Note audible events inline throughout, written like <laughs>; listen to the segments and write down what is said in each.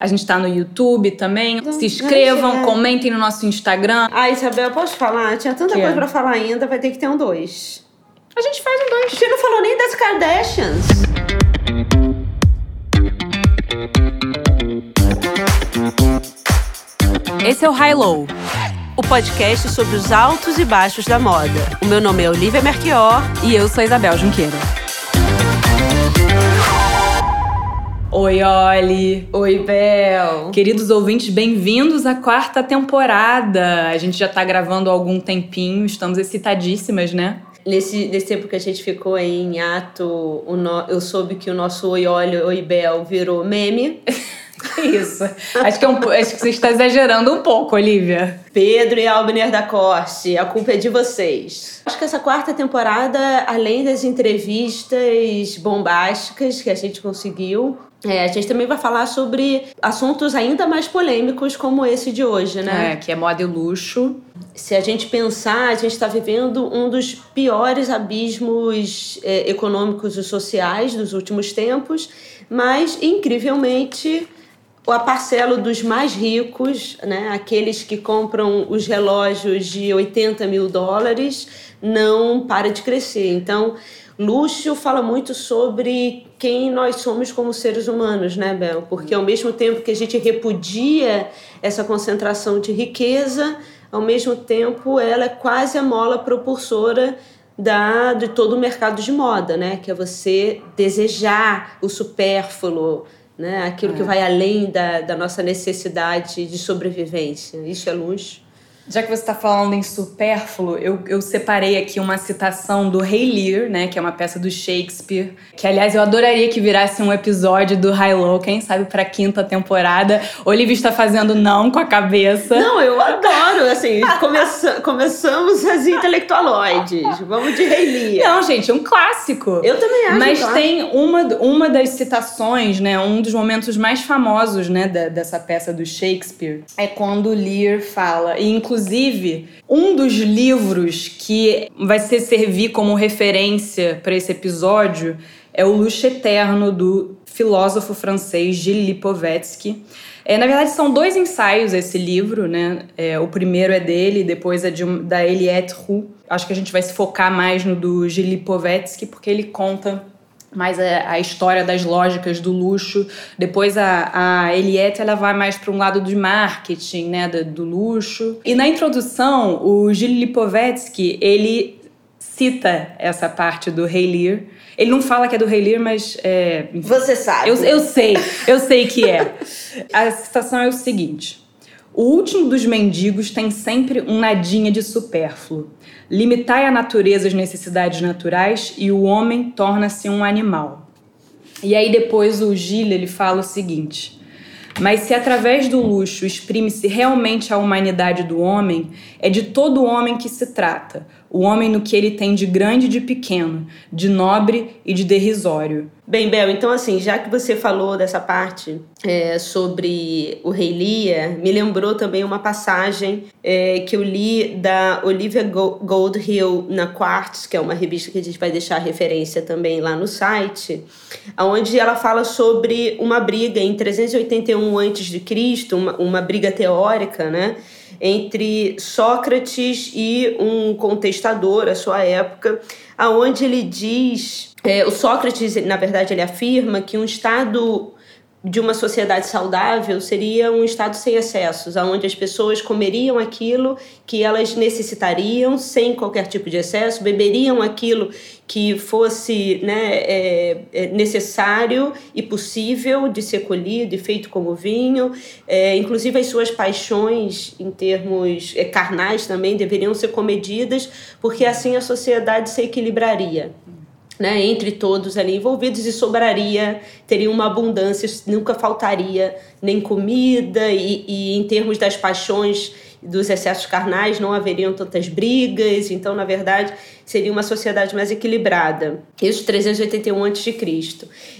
A gente tá no YouTube também. Se inscrevam, comentem no nosso Instagram. Ah, Isabel, posso falar? Tinha tanta Que? coisa pra falar ainda, vai ter que ter um dois. A gente faz um dois. Você não falou nem das Kardashians. Esse é o High Low, o podcast sobre os altos e baixos da moda. O meu nome é Olivia Merchior. E eu sou a Isabel Junqueira. Oi, Oli. Oi, Bel. Queridos ouvintes, bem-vindos à quarta temporada. A gente já tá gravando há algum tempinho, estamos excitadíssimas, né? Nesse, nesse tempo que a gente ficou aí em ato, no- eu soube que o nosso Oi, Olha, Oi, Bel virou meme. <laughs> Que isso? acho, que é um, acho que você está exagerando um pouco, Olivia. Pedro e Albner da Corte, a culpa é de vocês. Acho que essa quarta temporada, além das entrevistas bombásticas que a gente conseguiu, é, a gente também vai falar sobre assuntos ainda mais polêmicos como esse de hoje, né? É, que é moda e luxo. Se a gente pensar, a gente está vivendo um dos piores abismos é, econômicos e sociais dos últimos tempos, mas, incrivelmente, a parcela dos mais ricos, né, aqueles que compram os relógios de 80 mil dólares, não para de crescer. Então, luxo fala muito sobre quem nós somos como seres humanos, né, Bel? Porque ao mesmo tempo que a gente repudia essa concentração de riqueza, ao mesmo tempo ela é quase a mola propulsora da, de todo o mercado de moda, né? Que é você desejar o supérfluo, né? Aquilo que vai além da, da nossa necessidade de sobrevivência. Isso é luxo. Já que você está falando em supérfluo, eu, eu separei aqui uma citação do Rei Lear, né? Que é uma peça do Shakespeare. Que, aliás, eu adoraria que virasse um episódio do High Low, quem sabe pra quinta temporada. Olivia está fazendo não com a cabeça. Não, eu adoro, assim, <laughs> começa, começamos as intelectualoides. Vamos de Rei Lear. Não, gente, é um clássico. Eu também acho. Mas tem uma, uma das citações, né, um dos momentos mais famosos, né, da- dessa peça do Shakespeare, é quando Lear fala, e inclusive um dos livros que vai ser servir como referência para esse episódio é o Luxo Eterno do filósofo francês Gilles Lipovetsky. É, na verdade, são dois ensaios esse livro, né? É, o primeiro é dele, depois é de, da Eliette Roux. Acho que a gente vai se focar mais no do Gilles Lipovetsky, porque ele conta mais a, a história das lógicas do luxo. Depois a, a Eliette ela vai mais para um lado do marketing, né, do, do luxo. E na introdução, o Gilles Lipovetsky, ele cita essa parte do Rei Lear. Ele não fala que é do Rei Lear, mas é, Você sabe. eu, eu sei, eu sei que é. A citação é o seguinte: O último dos mendigos tem sempre um nadinha de supérfluo. Limitai a natureza às necessidades naturais e o homem torna-se um animal. E aí depois o Gilles ele fala o seguinte: mas se através do luxo exprime-se realmente a humanidade do homem, é de todo homem que se trata, o homem no que ele tem de grande e de pequeno, de nobre e de derrisório. Bem, Bel, então assim, já que você falou dessa parte é, sobre o Rei Lear, me lembrou também uma passagem é, que eu li da Olivia Go- Goldhill na Quartz, que é uma revista que a gente vai deixar referência também lá no site, onde ela fala sobre uma briga em 381 a.C., uma, uma briga teórica, né? Entre Sócrates e um contestador à sua época, aonde ele diz, é, o Sócrates, na verdade, ele afirma que um estado de uma sociedade saudável seria um estado sem excessos, onde as pessoas comeriam aquilo que elas necessitariam sem qualquer tipo de excesso, beberiam aquilo que fosse né, é, é necessário e possível de ser colhido e feito como vinho. É, inclusive, as suas paixões, em termos é, carnais também, deveriam ser comedidas, porque assim a sociedade se equilibraria né, entre todos ali envolvidos e sobraria, teria uma abundância, nunca faltaria nem comida e, e em termos das paixões dos excessos carnais não haveriam tantas brigas, então na verdade seria uma sociedade mais equilibrada. Isso 381 a.C.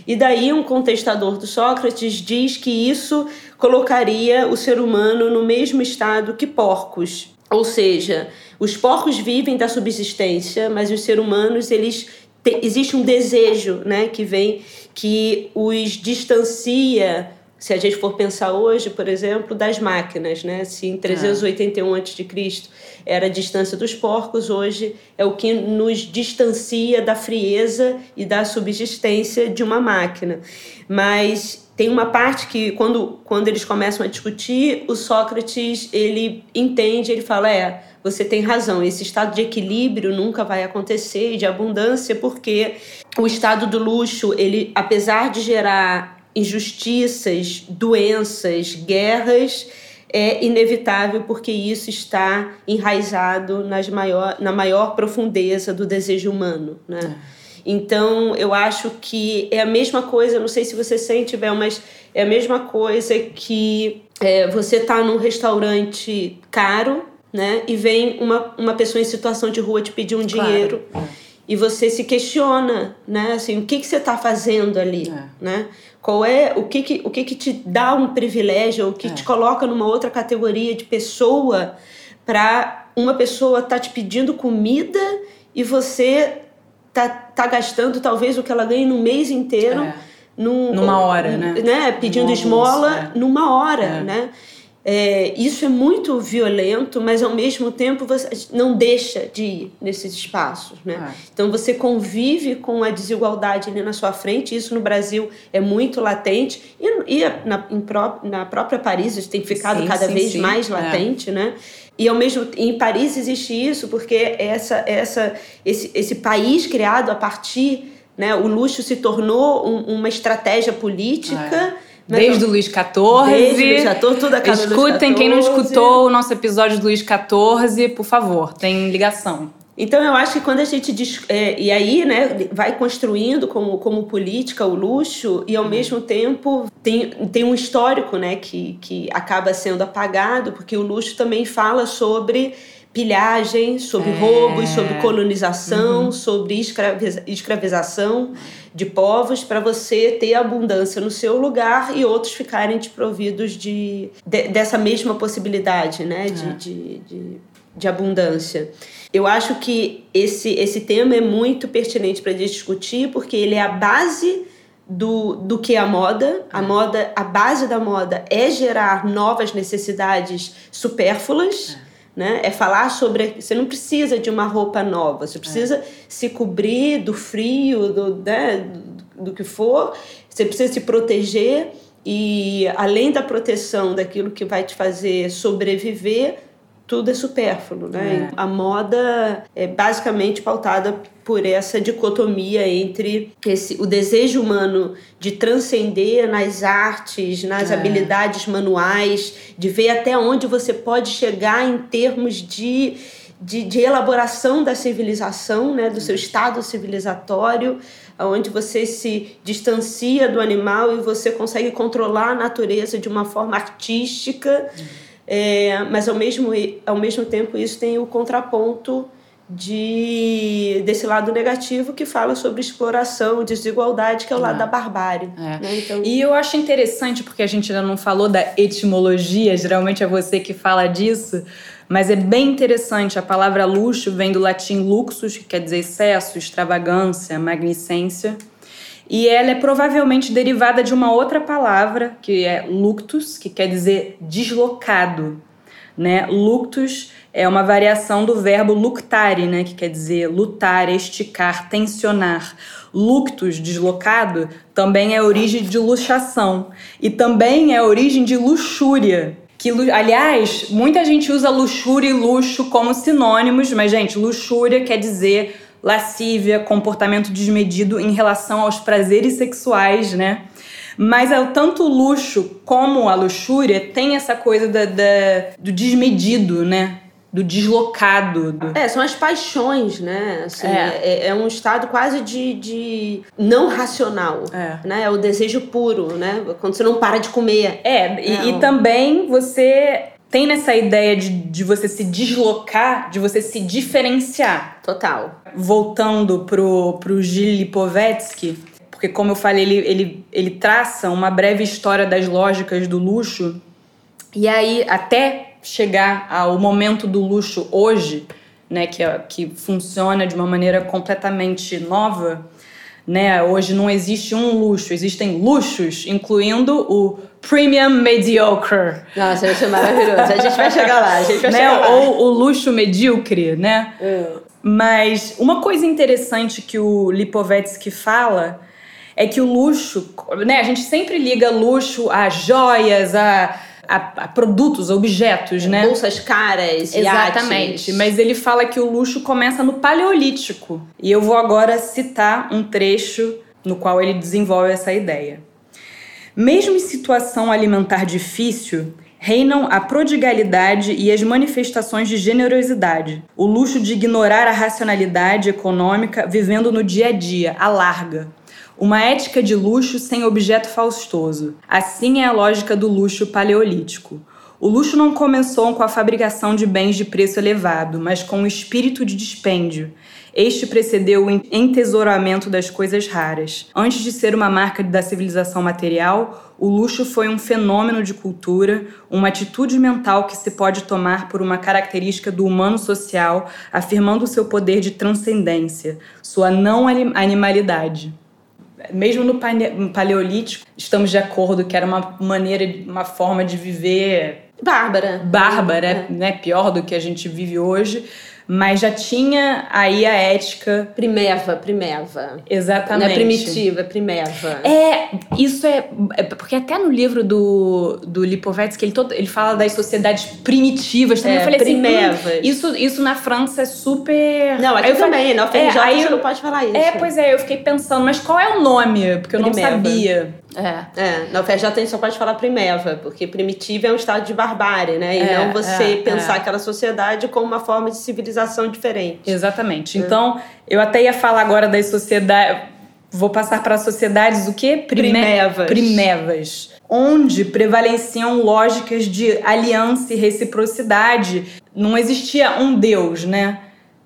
E daí um contestador do Sócrates diz que isso colocaria o ser humano no mesmo estado que porcos. Ou seja, os porcos vivem da subsistência, mas os seres humanos eles te, existe um desejo, né, que vem que os distancia se a gente for pensar hoje, por exemplo, das máquinas, né? Se em 381 a.C. era a distância dos porcos, hoje é o que nos distancia da frieza e da subsistência de uma máquina. Mas tem uma parte que quando, quando eles começam a discutir, o Sócrates, ele entende, ele fala, é, você tem razão, esse estado de equilíbrio nunca vai acontecer, de abundância, porque o estado do luxo, ele apesar de gerar injustiças, doenças, guerras, é inevitável porque isso está enraizado maior, na maior profundeza do desejo humano. Né? É. Então, eu acho que é a mesma coisa, não sei se você sente, Bel, mas é a mesma coisa que é, você está num restaurante caro né, e vem uma, uma pessoa em situação de rua te pedir um claro. dinheiro. É. E você se questiona, né? Assim, o que, que você está fazendo ali, é. né? Qual é o que que, o que que te dá um privilégio, o que é. te coloca numa outra categoria de pessoa para uma pessoa tá te pedindo comida e você tá, tá gastando talvez o que ela ganha no mês inteiro é. num, numa hora, né? né? Pedindo esmola é. numa hora, é. né? É, isso é muito violento, mas ao mesmo tempo você não deixa de ir nesses espaços. Né? Ah. Então você convive com a desigualdade ali na sua frente, isso no Brasil é muito latente, e, e na, pró na, própria Paris isso tem ficado sim, cada sim, vez sim. mais é. latente. É. Né? E ao mesmo em Paris existe isso, porque essa, essa, esse, esse país criado a partir. Né, o luxo se tornou um, uma estratégia política. É Desde o Luiz XIV. Desde o Luiz XIV, tudo a Escutem, quem não escutou o nosso episódio do Luiz XIV, por favor, tem ligação. Então eu acho que quando a gente diz, é, e aí né vai construindo como, como política o luxo e ao mesmo tempo tem, tem um histórico né que, que acaba sendo apagado porque o luxo também fala sobre pilhagem, sobre é. roubos, sobre colonização, uhum. sobre escraviza escravização de povos para você ter abundância no seu lugar e outros ficarem desprovidos de, de dessa mesma possibilidade né, de, é. de, de, de, abundância. Eu acho que esse, esse tema é muito pertinente para discutir porque ele é a base do, do que é a moda. A é. moda, a base da moda é gerar novas necessidades supérfluas. É né? É falar sobre. Você não precisa de uma roupa nova, você precisa é. se cobrir do frio, do, né, do, do que for, você precisa se proteger e, além da proteção daquilo que vai te fazer sobreviver, tudo é supérfluo, né? É. A moda é basicamente pautada por essa dicotomia entre esse, o desejo humano de transcender nas artes, nas é. habilidades manuais, de ver até onde você pode chegar em termos de, de, de elaboração da civilização, né? Do seu estado civilizatório, onde você se distancia do animal e você consegue controlar a natureza de uma forma artística. É, mas ao mesmo, ao mesmo tempo isso tem o contraponto de desse lado negativo que fala sobre exploração, desigualdade, que é o lado é. da barbárie. É. Né? Então... E eu acho interessante, porque a gente ainda não falou da etimologia, geralmente é você que fala disso, mas é bem interessante. A palavra luxo vem do latim luxus, que quer dizer excesso, extravagância, magnicência. E ela é provavelmente derivada de uma outra palavra, que é luctus, que quer dizer deslocado. Né? Luctus é uma variação do verbo luctare, né? que quer dizer lutar, esticar, tensionar. Luctus, deslocado, também é origem de luxação. E também é origem de luxúria. Que, aliás, muita gente usa luxúria e luxo como sinônimos, mas, gente, luxúria quer dizer lascívia, comportamento desmedido em relação aos prazeres sexuais, né? Mas é, tanto o luxo como a luxúria tem essa coisa da, da do desmedido, né? do deslocado. Do... É, são as paixões, né? Assim, é. É, é. um estado quase de, de não racional, é. né? É o desejo puro, né? Quando você não para de comer. É, e, é e também você tem nessa ideia de, de você se deslocar, de você se diferenciar. Total. Voltando pro, pro Gil Lipovetsky, porque como eu falei, ele, ele, ele traça uma breve história das lógicas do luxo, e aí até chegar ao momento do luxo hoje, né, que, é, que funciona de uma maneira completamente nova, né? Hoje não existe um luxo, existem luxos, incluindo o premium mediocre. Nossa, isso é maravilhoso. A gente vai chegar lá, a gente vai né? chegar lá. Ou o luxo medíocre, né? Hum. Mas uma coisa interessante que o Lipovetsky fala é que o luxo, né? A gente sempre liga luxo a joias, a, a, a produtos, a objetos, né? Bolsas caras, Exatamente. iates. Mas ele fala que o luxo começa no Paleolítico. E eu vou agora citar um trecho no qual ele desenvolve essa ideia. Mesmo em situação alimentar difícil, reinam a prodigalidade e as manifestações de generosidade, o luxo de ignorar a racionalidade econômica vivendo no dia a dia, à larga. Uma ética de luxo sem objeto faustoso. Assim é a lógica do luxo paleolítico. O luxo não começou com a fabricação de bens de preço elevado, mas com o espírito de dispêndio. Este precedeu o entesouramento das coisas raras. Antes de ser uma marca da civilização material, o luxo foi um fenômeno de cultura, uma atitude mental que se pode tomar por uma característica do humano social, afirmando seu poder de transcendência, sua não animalidade mesmo no paleolítico, estamos de acordo que era uma maneira, uma forma de viver bárbara, bárbara, é. né, pior do que a gente vive hoje, mas já tinha aí a ética primeva, primeva. Exatamente. Não é primitiva, é primeva. É, isso é, é, porque até no livro do, do Lipovetsky ele todo ele fala das sociedades primitivas também. É, eu falei primevas. assim, hum, isso isso na França é super Não, aqui Aí eu também, falei, na UFRJ é, aí eu- não pode falar isso. É, pois é, eu fiquei pensando, mas qual é o nome? Porque eu não Primeva. sabia. É. É, na UFRJ a gente só pode falar primeva, porque primitiva é um estado de barbárie, né? E É, não você é, pensar é. aquela sociedade como uma forma de civilização diferente. Exatamente. Então, eu até ia falar agora das sociedades. Vou passar para as sociedades o quê? Prime- Primevas. Primevas. Onde prevaleciam lógicas de aliança e reciprocidade. Não existia um Deus, né?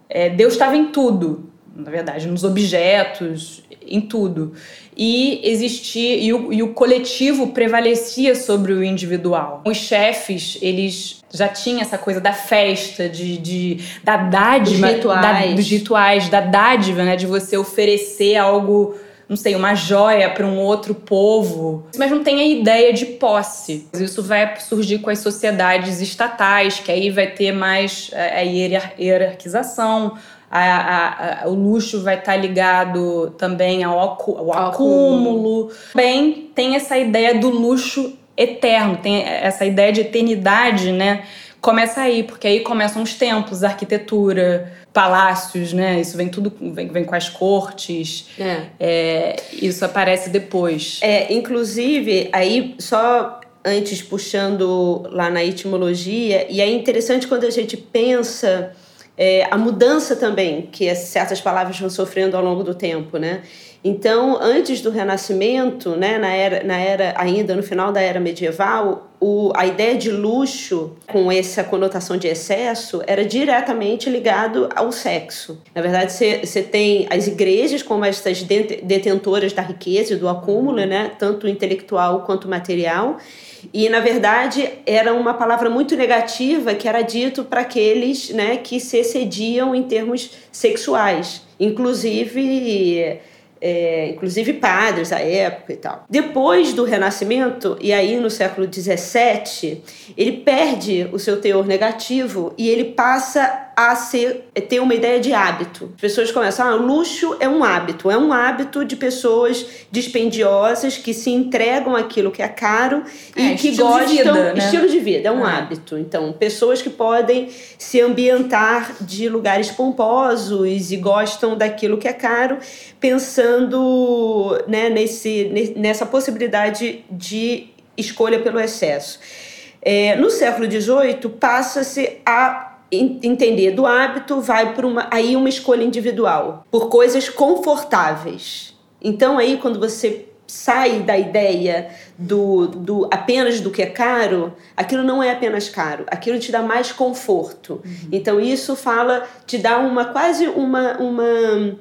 É, Deus estava em tudo, na verdade, nos objetos, em tudo. E existia e o, e o coletivo prevalecia sobre o individual. Os chefes, eles já tinham essa coisa da festa, de, de da dádiva, Dos rituais. da- dos rituais, da dádiva, né, de você oferecer algo não sei, uma joia para um outro povo, mas não tem a ideia de posse. Isso vai surgir com as sociedades estatais, que aí vai ter mais a hierar- hierarquização. A- a- o luxo vai estar ligado também ao, ao Ao acúmulo. Também tem essa ideia do luxo eterno, tem essa ideia de eternidade, né? Começa aí, porque aí começam os templos, a arquitetura, palácios, né? Isso vem tudo, vem, vem com as cortes. É. É, isso aparece depois. É, inclusive, aí só antes puxando lá na etimologia, e é interessante quando a gente pensa é, a mudança também que as- certas palavras vão sofrendo ao longo do tempo, né? Então, antes do Renascimento, né, na era, na era ainda no final da era medieval, o, a ideia de luxo com essa conotação de excesso era diretamente ligado ao sexo. Na verdade, você tem as igrejas como dete- detentoras da riqueza e do acúmulo, né, tanto intelectual quanto material. E, na verdade, era uma palavra muito negativa que era dito para aqueles né, que se excediam em termos sexuais. Inclusive, é, inclusive padres à época e tal. Depois do Renascimento, e aí no século XVII, ele perde o seu teor negativo e ele passa a ser, ter uma ideia de hábito. As pessoas começam, ah, o luxo é um hábito, é um hábito de pessoas dispendiosas que se entregam aquilo que é caro É, e que estilo de gostam vida, né? estilo de vida, é um É. hábito. Então, pessoas que podem se ambientar de lugares pomposos e gostam daquilo que é caro, pensando né, nesse, ne- nessa possibilidade de escolha pelo excesso. É, no século XVIII, passa-se a entender do hábito, vai para uma, aí uma escolha individual, por coisas confortáveis. Então, aí, quando você sai da ideia do, do apenas do que é caro, aquilo não é apenas caro, aquilo te dá mais conforto. Então, isso fala, te dá uma quase uma. uma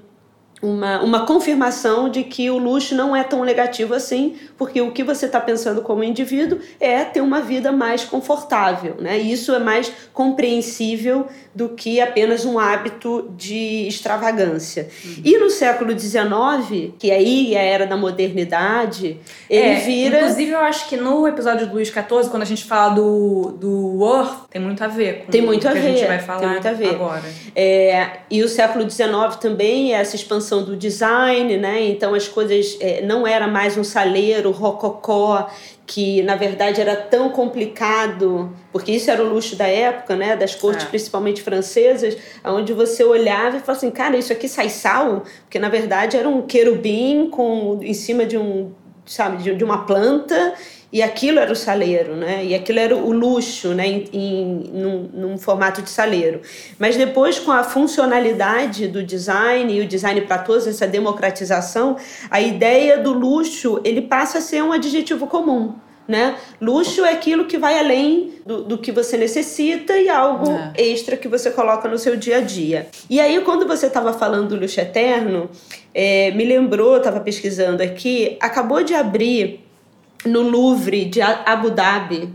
uma, uma confirmação de que o luxo não é tão negativo assim, porque o que você está pensando como indivíduo é ter uma vida mais confortável, né? E isso é mais compreensível do que apenas um hábito de extravagância. Uhum. E no século XIX, que aí é a era da modernidade, ele é, vira. Inclusive, eu acho que no episódio do Luís XIV, quando a gente fala do, do Worth, tem muito a ver com tem muito o que a, ver, a gente vai falar tem muito a ver. agora. É, e o século XIX também, essa expansão do design, né? Então as coisas é, não era mais um saleiro rococó que na verdade era tão complicado, porque isso era o luxo da época, né, das cortes é. principalmente francesas, onde você olhava e falava assim, cara, isso aqui sai sal, porque na verdade era um querubim com em cima de um, sabe, de, de uma planta e aquilo era o saleiro, né? E aquilo era o luxo, né? Em, em num, num, formato de saleiro. Mas depois, com a funcionalidade do design e o design para todos, essa democratização, a ideia do luxo ele passa a ser um adjetivo comum. Né? Luxo é aquilo que vai além do, do que você necessita e algo é. extra que você coloca no seu dia a dia. E aí, quando você estava falando do luxo eterno, é, me lembrou, estava pesquisando aqui, acabou de abrir no Louvre de Abu Dhabi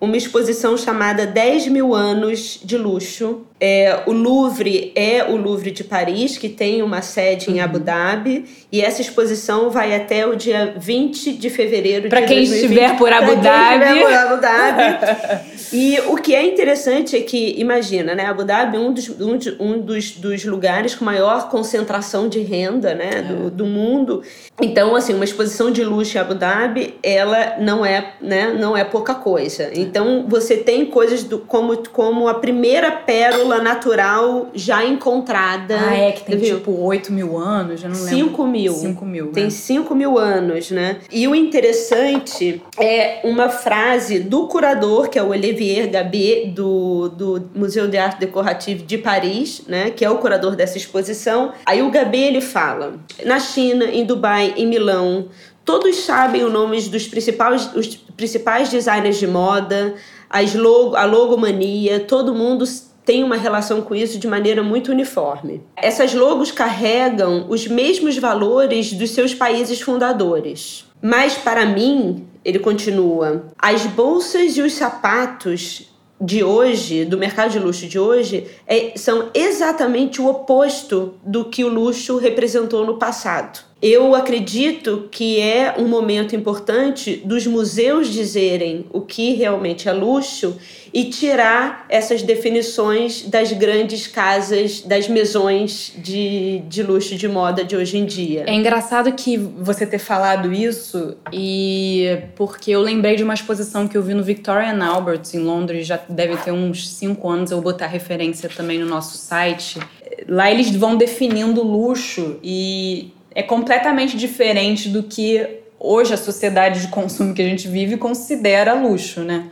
uma exposição chamada 10 mil anos de luxo, é, o Louvre é o Louvre de Paris, que tem uma sede em Abu uhum. Dhabi, e essa exposição vai até o dia 20 de fevereiro pra de quem 2020. estiver por Abu Dhabi. Quem estiver por Abu Dhabi. e o que é interessante é que, imagina, né, Abu Dhabi é um dos, um, um dos, dos lugares com maior concentração de renda né, é. do, do mundo. Então, assim, uma exposição de luxo em Abu Dhabi, ela não é, né, não é pouca coisa. Então, você tem coisas do, como, como a primeira pérola natural já encontrada. Ah, é, que tem viu? tipo 8 mil anos, já não lembro. 5 mil. 5 mil. Né? Tem 5 mil anos, né? E o interessante é uma frase do curador, que é o Olivier Gabé, do, do Museu de Arte Decorative de Paris, né? Que é o curador dessa exposição. Aí o Gabé ele fala: na China, em Dubai, em Milão, todos sabem os nomes dos principais, os principais designers de moda, as logo, a logomania, todo mundo tem uma relação com isso de maneira muito uniforme. Essas logos carregam os mesmos valores dos seus países fundadores. Mas para mim, ele continua, as bolsas e os sapatos de hoje, do mercado de luxo de hoje, é, são exatamente o oposto do que o luxo representou no passado. Eu acredito que é um momento importante dos museus dizerem o que realmente é luxo e tirar essas definições das grandes casas, das mesões de, de luxo de moda de hoje em dia. É engraçado que você ter falado isso e porque eu lembrei de uma exposição que eu vi no Victoria and Albert em Londres, já deve ter uns cinco anos, eu vou botar referência também no nosso site. Lá eles vão definindo luxo e é completamente diferente do que hoje a sociedade de consumo que a gente vive considera luxo, né?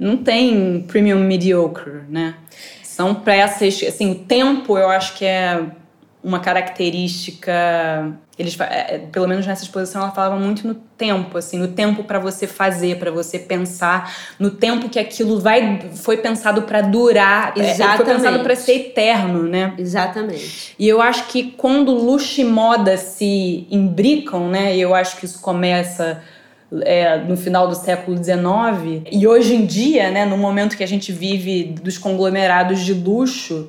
Não tem premium mediocre, né? São peças, assim, o tempo eu acho que é uma característica eles é, pelo menos nessa exposição ela falava muito no tempo assim no tempo para você fazer para você pensar no tempo que aquilo vai foi pensado para durar Exatamente. É, foi pensado para ser eterno né Exatamente. E eu acho que quando luxo e moda se imbricam, né? E eu acho que isso começa é, no final do século XIX e hoje em dia, né? No momento que a gente vive dos conglomerados de luxo,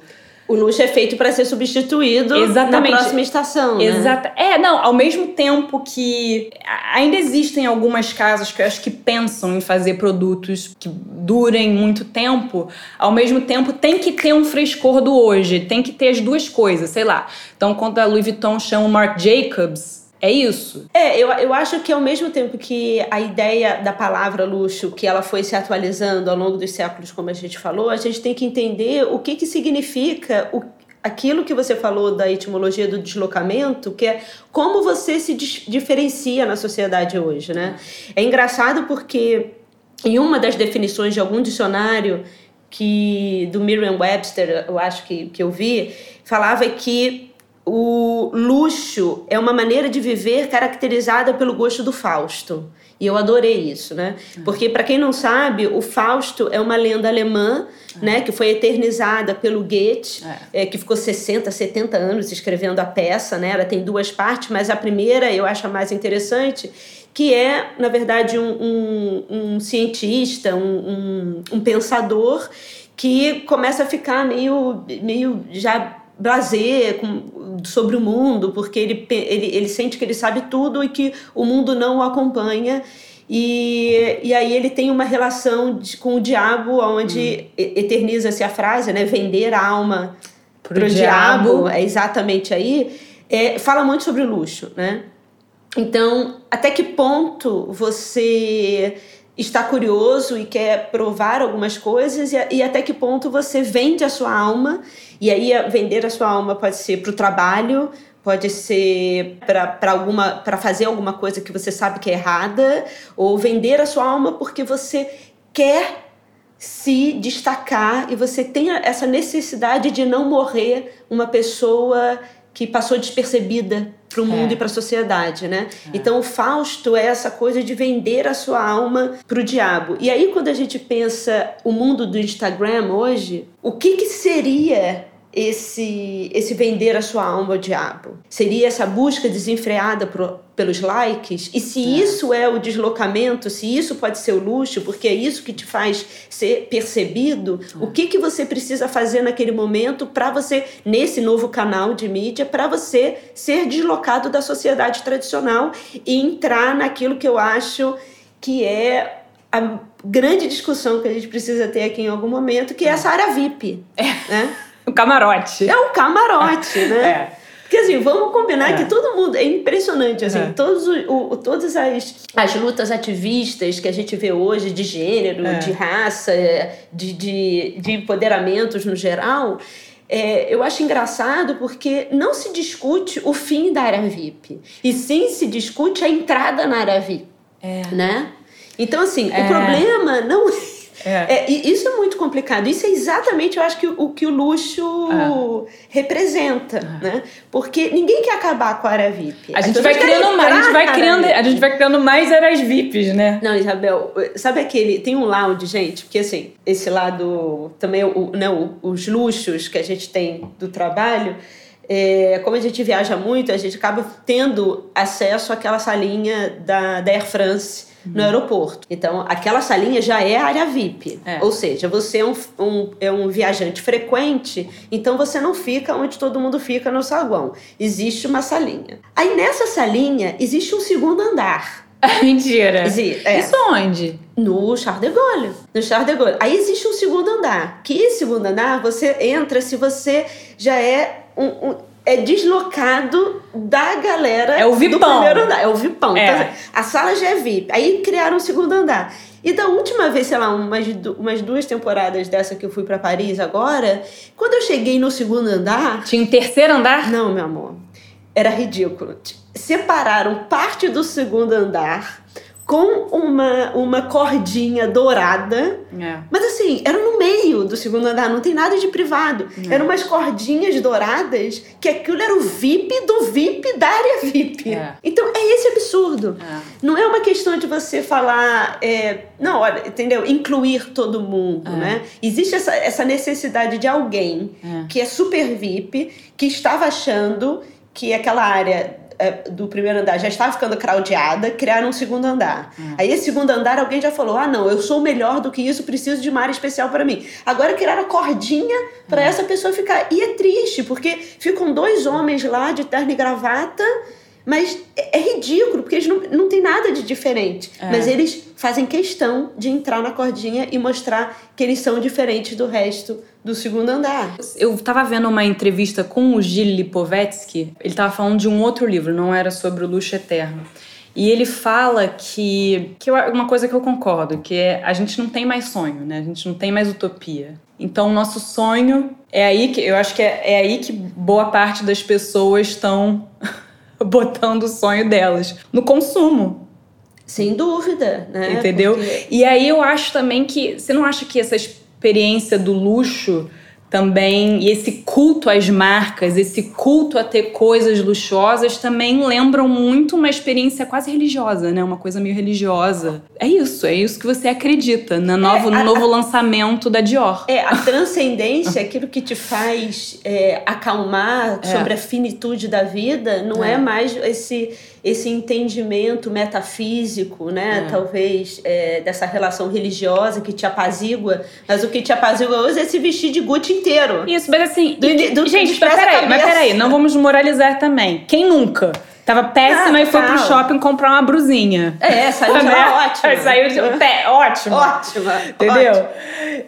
o luxo é feito para ser substituído Exatamente. na próxima estação. Né? Exato. É, não, ao mesmo tempo que ainda existem algumas casas que eu acho que pensam em fazer produtos que durem muito tempo, ao mesmo tempo tem que ter um frescor do hoje, tem que ter as duas coisas, sei lá. Então, quando a Louis Vuitton chama o Marc Jacobs, é isso? É, eu, eu acho que ao mesmo tempo que a ideia da palavra luxo, que ela foi se atualizando ao longo dos séculos, como a gente falou, a gente tem que entender o que, que significa o, aquilo que você falou da etimologia do deslocamento, que é como você se diferencia na sociedade hoje, né? É engraçado porque em uma das definições de algum dicionário que do Merriam-Webster, eu acho que, que eu vi, falava que o luxo é uma maneira de viver caracterizada pelo gosto do Fausto. E eu adorei isso, né? Porque, para quem não sabe, o Fausto é uma lenda alemã, né? Que foi eternizada pelo Goethe, é. que ficou 60, 70 anos escrevendo a peça, né? Ela tem duas partes, mas a primeira eu acho a mais interessante, que é, na verdade, um, um, um cientista, um, um, pensador que começa a ficar meio, meio já blazer com, sobre o mundo, porque ele, ele, ele sente que ele sabe tudo e que o mundo não o acompanha. E, e aí ele tem uma relação de, com o diabo, onde hum. eterniza-se a frase, né? Vender a alma para o diabo. diabo. É exatamente aí. É, fala muito sobre o luxo, né? Então, até que ponto você está curioso e quer provar algumas coisas e, e, até que ponto você vende a sua alma. E aí vender a sua alma pode ser para o trabalho pode ser para fazer alguma coisa que você sabe que é errada ou vender a sua alma porque você quer se destacar e você tem essa necessidade de não morrer uma pessoa que passou despercebida para o mundo é. e para a sociedade, né? É. Então o Fausto é essa coisa de vender a sua alma para o diabo. E aí quando a gente pensa o mundo do Instagram hoje, o que, que seria esse, esse vender a sua alma ao diabo? Seria essa busca desenfreada pro, pelos likes? E se é. isso é o deslocamento, se isso pode ser o luxo, porque é isso que te faz ser percebido, é. o que, que você precisa fazer naquele momento para você, nesse novo canal de mídia, para você ser deslocado da sociedade tradicional e entrar naquilo que eu acho que é a grande discussão que a gente precisa ter aqui em algum momento, que é essa área VIP. É. Né? <laughs> O camarote. É o camarote, <laughs> né? É. Porque assim, vamos combinar é. que todo mundo. É impressionante, assim, é. todos o, o, todas as, as lutas ativistas que a gente vê hoje de gênero, é. de raça, de, de, de empoderamentos no geral. É, eu acho engraçado porque não se discute o fim da área VIP, e sim se discute a entrada na área VIP. É. Né? Então, assim, o é. problema não é é. Isso é muito complicado. Isso é exatamente, eu acho, que o que o luxo é. representa, é. né? Porque ninguém quer acabar com a área VIP. A gente vai criando mais, a gente vai criando, a gente vai criando mais áreas VIPs, né? Não, Isabel, sabe aquele, tem um lounge, gente, porque assim, esse lado também o, né, os luxos que a gente tem do trabalho, é, como a gente viaja muito, a gente acaba tendo acesso àquela salinha da, da Air France no aeroporto. Então, aquela salinha já é área VIP. É. Ou seja, você é um, um, é um viajante frequente, então você não fica onde todo mundo fica no saguão. Existe uma salinha. Aí nessa salinha existe um segundo andar. <laughs> Mentira. Existe, é. Isso onde? No Charles de Gaulle. No Charles de Gaulle. Aí existe um segundo andar. Que segundo andar você entra se você já é um, um é deslocado da galera é o VIPão. do primeiro andar. É o VIPão. É. Então, a sala já é VIP. Aí criaram o segundo andar. E da última vez, sei lá, umas, umas duas temporadas dessa que eu fui para Paris agora, quando eu cheguei no segundo andar. Tinha um terceiro andar? Não, meu amor. Era ridículo. Separaram parte do segundo andar com uma, uma cordinha dourada. É. Mas assim, era no meio do segundo andar, não tem nada de privado. É. Eram umas cordinhas douradas que aquilo era o VIP do VIP da área VIP. É. Então é esse absurdo. É. Não é uma questão de você falar. É, não, olha, entendeu? Incluir todo mundo, é. né? Existe essa, essa necessidade de alguém que é super VIP, que estava achando que aquela área do primeiro andar já estava ficando craudiada, criaram um segundo andar. Hum. Aí esse segundo andar alguém já falou: ah, não, eu sou melhor do que isso, preciso de uma área especial para mim. Agora criaram a cordinha para hum. essa pessoa ficar. E é triste, porque ficam dois homens lá de terno e gravata mas é, é ridículo, porque eles não, não tem nada de diferente. É. Mas eles fazem questão de entrar na cordinha e mostrar que eles são diferentes do resto do segundo andar. Eu estava vendo uma entrevista com o Gil Lipovetsky, ele estava falando de um outro livro, não era sobre o luxo eterno. E ele fala que, que uma coisa que eu concordo, que é a gente não tem mais sonho, né? A gente não tem mais utopia. Então, o nosso sonho é aí que eu acho que é, é aí que boa parte das pessoas estão <laughs> <laughs> botando o sonho delas no consumo. Sem dúvida, né? Entendeu? Porque... E aí eu acho também que. Você não acha que essa experiência do luxo também, e esse culto às marcas, esse culto a ter coisas luxuosas também lembram muito uma experiência quase religiosa, né? Uma coisa meio religiosa. É isso, é isso que você acredita no novo, é, a, no novo lançamento da Dior. É, a transcendência, <laughs> aquilo que te faz é, acalmar é. sobre a finitude da vida, não é, é mais esse esse entendimento metafísico, né? É. Talvez é, dessa relação religiosa que te apazigua, mas o que te apazigua hoje é se vestir de Gucci inteiro. Isso, mas assim, do, do, gente, mas peraí, mas peraí, não vamos moralizar também. Quem nunca? Tava péssima ah, e foi pro shopping comprar uma brusinha. É, saiu de lá ótima. <laughs> Saiu de pé, ótima. Ótima. Entendeu? Ótima.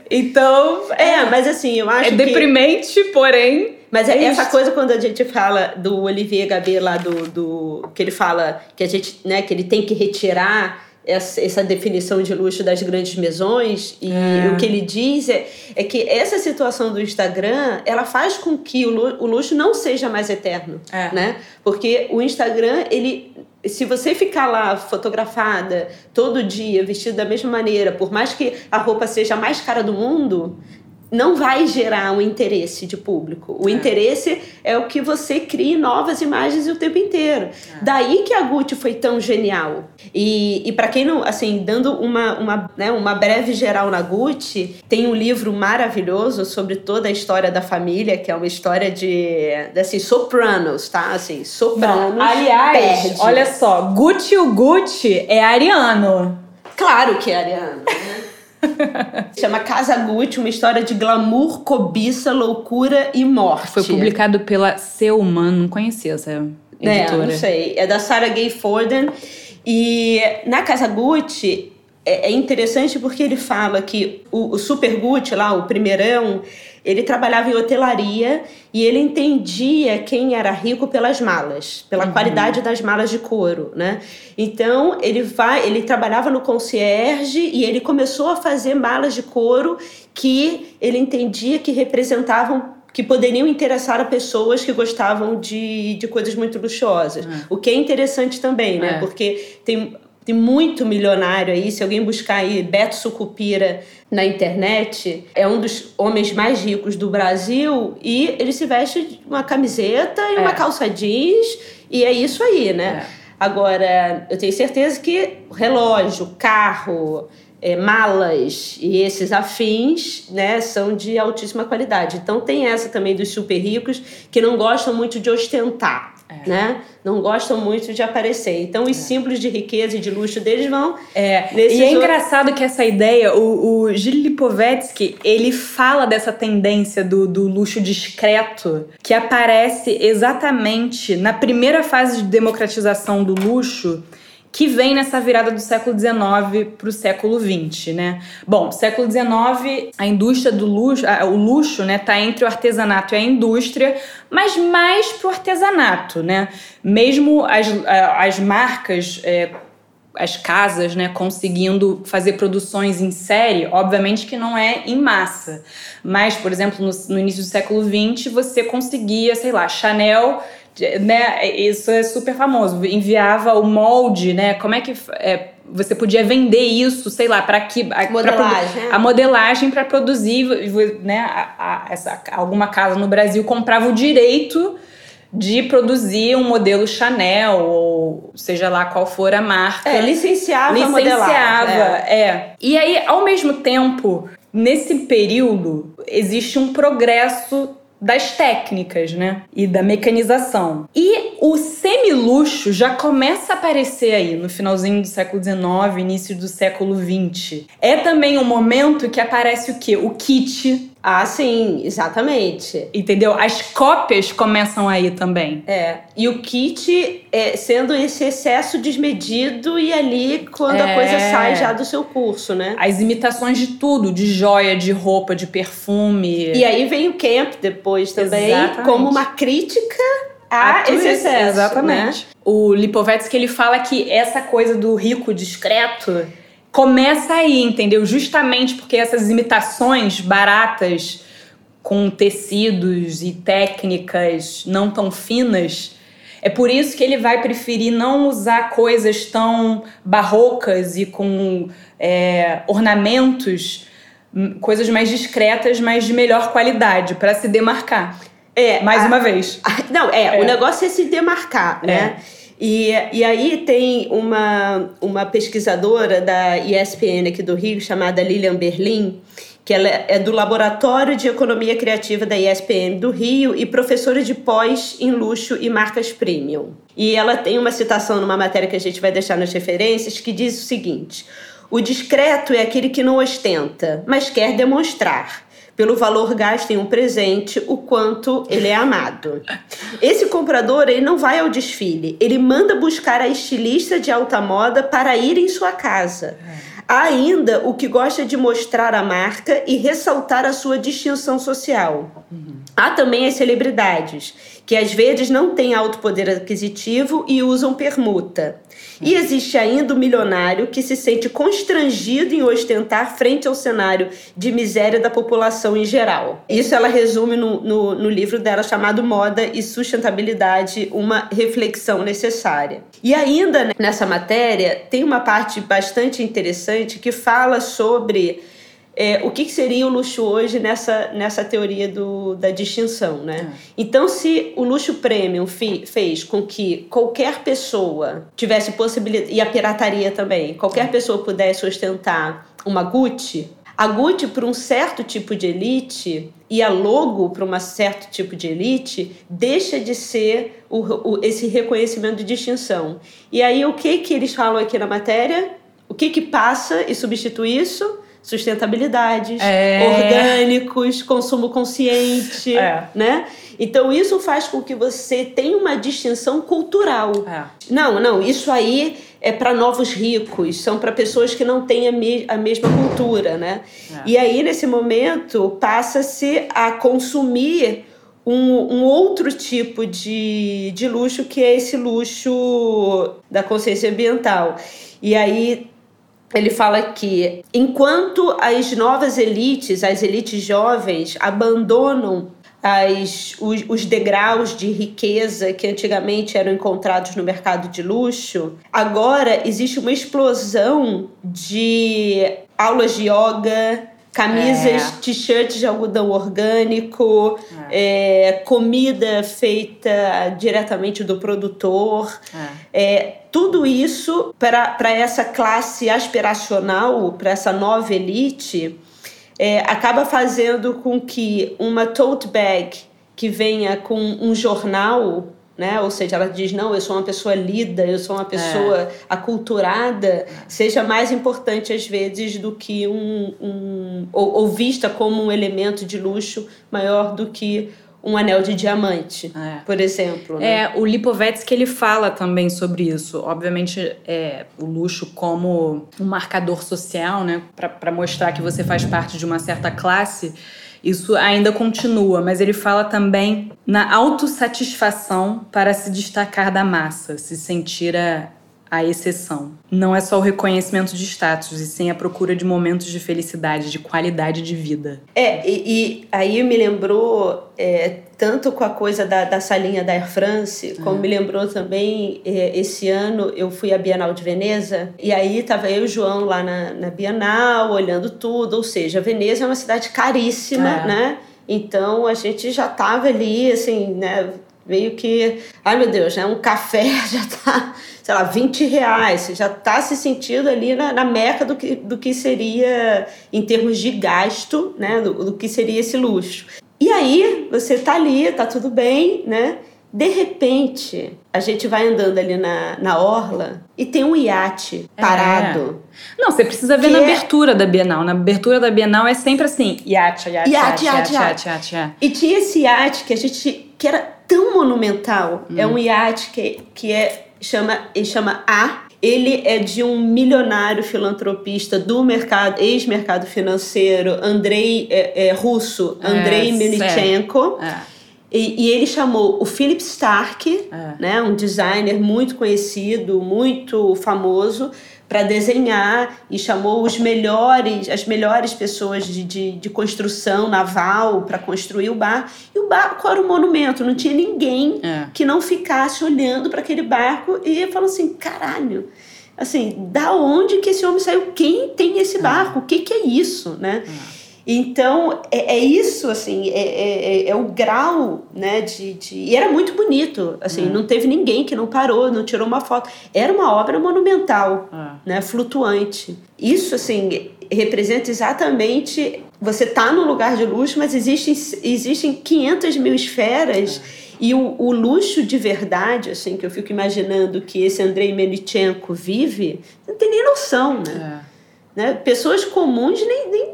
Então. É, é, mas assim, eu acho é que. É deprimente, porém. Mas é essa coisa quando a gente fala do Olivier Gabé lá do, do. que ele fala que a gente, né, que ele tem que retirar essa, essa definição de luxo das grandes mesões e é. o que ele diz é, é que essa situação do Instagram ela faz com que o, luxo não seja mais eterno, é. né? Porque o Instagram ele se você ficar lá fotografada todo dia, vestida da mesma maneira, por mais que a roupa seja a mais cara do mundo, não vai gerar um interesse de público. O é. interesse é o que você cria novas imagens o tempo inteiro. É. Daí que a Gucci foi tão genial. E, e para quem não, assim, dando uma, uma, né, uma breve geral na Gucci, tem um livro maravilhoso sobre toda a história da família, que é uma história de, assim, sopranos, tá? Assim, sopranos. Não, aliás, perde. olha só, Gucci o Gucci é ariano. Claro que é ariano. Né? <laughs> <laughs> Chama Casa Gucci, uma história de glamour, cobiça, loucura e morte. Foi publicado pela Seuman, não conhecia essa editora. É, não sei. É da Sarah Gay Forden. E na Casa Gucci é, é interessante porque ele fala que o, o Super Gucci lá, o primeirão, ele trabalhava em hotelaria e ele entendia quem era rico pelas malas, pela uhum. qualidade das malas de couro, né? Então ele vai, ele trabalhava no concierge e ele começou a fazer malas de couro que ele entendia que representavam que poderiam interessar a pessoas que gostavam de, de coisas muito luxuosas. Uhum. O que é interessante também, né? É. Porque tem tem muito milionário aí. Se alguém buscar aí Beto Sucupira na internet, é um dos homens mais ricos do Brasil e ele se veste uma camiseta e é. uma calça jeans e é isso aí, né? É. Agora, eu tenho certeza que relógio, carro, é, malas e esses afins, né, são de altíssima qualidade. Então tem essa também dos super ricos que não gostam muito de ostentar. É. Né? Não gostam muito de aparecer. Então, os é. símbolos de riqueza e de luxo deles vão. É. E é engraçado que essa ideia, o, o Gilles Lipovetsky, ele fala dessa tendência do, do luxo discreto que aparece exatamente na primeira fase de democratização do luxo que vem nessa virada do século XIX para o século XX, né? Bom, século XIX, a indústria do luxo, o luxo, né, tá entre o artesanato e a indústria, mas mais para o artesanato, né? Mesmo as, as marcas é, as casas, né, conseguindo fazer produções em série, obviamente que não é em massa. Mas, por exemplo, no, no início do século XX, você conseguia, sei lá, Chanel né, isso é super famoso. Enviava o molde, né? Como é que é, você podia vender isso, sei lá, para que a modelagem, pra, a modelagem para produzir, né? A, a, essa, alguma casa no Brasil comprava o direito de produzir um modelo Chanel ou seja lá qual for a marca. É, licenciava, licenciava, é. é. E aí, ao mesmo tempo, nesse período existe um progresso das técnicas, né? E da mecanização. E o semiluxo já começa a aparecer aí no finalzinho do século XIX, início do século XX. É também um momento que aparece o quê? O kit, ah, sim, exatamente. Entendeu? As cópias começam aí também. É. E o kit é, sendo esse excesso desmedido e ali quando é. a coisa sai já do seu curso, né? As imitações de tudo, de joia, de roupa, de perfume. E aí vem o camp depois também, Exatamente. como uma crítica a, a esse excesso. Exatamente. Né? O Lipovetsky ele fala que essa coisa do rico discreto começa aí, entendeu? Justamente porque essas imitações baratas com tecidos e técnicas não tão finas, é por isso que ele vai preferir não usar coisas tão barrocas e com é, ornamentos, hum, coisas mais discretas, mas de melhor qualidade, para se demarcar. É, Mais a- uma vez. <laughs> Não, é, É. o negócio é se demarcar, né? E, e aí tem uma, uma pesquisadora da ESPN aqui do Rio, chamada Lilian Berlin, que ela é do Laboratório de Economia Criativa da ESPN do Rio e professora de pós em luxo e marcas premium. E ela tem uma citação numa matéria que a gente vai deixar nas referências que diz o seguinte: o discreto é aquele que não ostenta, mas quer demonstrar pelo valor gasto em um presente, o quanto ele é amado. Esse comprador ele não vai ao desfile, ele manda buscar a estilista de alta moda para ir em sua casa. Há ainda o que gosta de mostrar a marca e ressaltar a sua distinção social. Há também as celebridades, que às vezes não têm alto poder aquisitivo e usam permuta. E existe ainda o milionário que se sente constrangido em ostentar frente ao cenário de miséria da população em geral. Isso ela resume no, no, no livro dela chamado Moda e Sustentabilidade, uma reflexão necessária. E ainda né, nessa matéria tem uma parte bastante interessante que fala sobre é, o que, que seria o luxo hoje nessa, nessa teoria do, da distinção, né? Então, se o luxo premium fi- fez com que qualquer pessoa tivesse possibilidade, e a pirataria também, qualquer pessoa pudesse ostentar uma Gucci, a Gucci para um certo tipo de elite e a logo para um certo tipo de elite deixa de ser o, o- esse reconhecimento de distinção. E aí o que que eles falam aqui na matéria? O que que passa e substitui isso? Sustentabilidades, É. orgânicos, consumo consciente, É. né? Então isso faz com que você tenha uma distinção cultural. É. Não, não, isso aí é para novos ricos, são para pessoas que não têm a, me- a mesma cultura, né? É. E aí, nesse momento, passa-se a consumir um, um outro tipo de, de luxo, que é esse luxo da consciência ambiental. E aí ele fala que enquanto as novas elites, as elites jovens, abandonam as, os, os degraus de riqueza que antigamente eram encontrados no mercado de luxo, agora existe uma explosão de aulas de yoga, camisas, É. t-shirts de algodão orgânico, é, comida feita diretamente do produtor. É, tudo isso para essa classe aspiracional, para essa nova elite, é, acaba fazendo com que uma tote bag que venha com um jornal, né? ou seja, ela diz: não, eu sou uma pessoa lida, eu sou uma pessoa aculturada, seja mais importante às vezes do que um. um ou, ou vista como um elemento de luxo maior do que um anel de diamante, É. por exemplo. né? É, o Lipovetsky ele fala também sobre isso. Obviamente, é, o luxo como um marcador social, né, para mostrar que você faz parte de uma certa classe, isso ainda continua, mas ele fala também na autossatisfação para se destacar da massa, se sentir a, a exceção. Não é só o reconhecimento de status, e sim a procura de momentos de felicidade, de qualidade de vida. É, e, e aí me lembrou é, tanto com a coisa da, da salinha da Air France, como me lembrou também é, esse ano eu fui à Bienal de Veneza, e aí tava eu e o João lá na, na Bienal, olhando tudo, ou seja, Veneza é uma cidade caríssima, É. né? Então a gente já tava ali, assim, né? Meio que, ai meu Deus, né? Um café <laughs> já tá, sei lá, 20 reais. Você já tá se sentindo ali na, na meca do que, do que seria, em termos de gasto, né? Do, do que seria esse luxo. E aí, você tá ali, tá tudo bem, né? De repente, a gente vai andando ali na, na orla e tem um iate parado. Não, você precisa ver na é- abertura da Bienal. Na abertura da Bienal é sempre assim: iate, iate, Iate, iate, iate, iate, iate, iate, iate. E tinha esse iate que a gente que era tão monumental. É um iate que, que é chama ele chama A. Ele é de um milionário filantropista do mercado ex-mercado financeiro, Andrei é, é, russo, É, Andrei. É. E, e ele chamou o Philip Stark, É. né, um designer muito conhecido, muito famoso, para desenhar e chamou os melhores, as melhores pessoas de, de, de construção naval para construir o barco. E o barco era um monumento, não tinha ninguém É. que não ficasse olhando para aquele barco e falando assim: caralho. Assim, da onde que esse homem saiu? Quem tem esse barco? O que, que é isso, né? Então, é, é isso, assim, é, é, é, é, o grau, né, de, de... E era muito bonito, assim, não teve ninguém que não parou, não tirou uma foto. Era uma obra monumental, né, flutuante. Isso, assim, representa exatamente... Você está num lugar de luxo, mas existem, existem 500 mil esferas... E o, o, luxo de verdade, assim, que eu fico imaginando que esse Andrei Melitchenko vive, não tem nem noção, né? É. né? Pessoas comuns nem, nem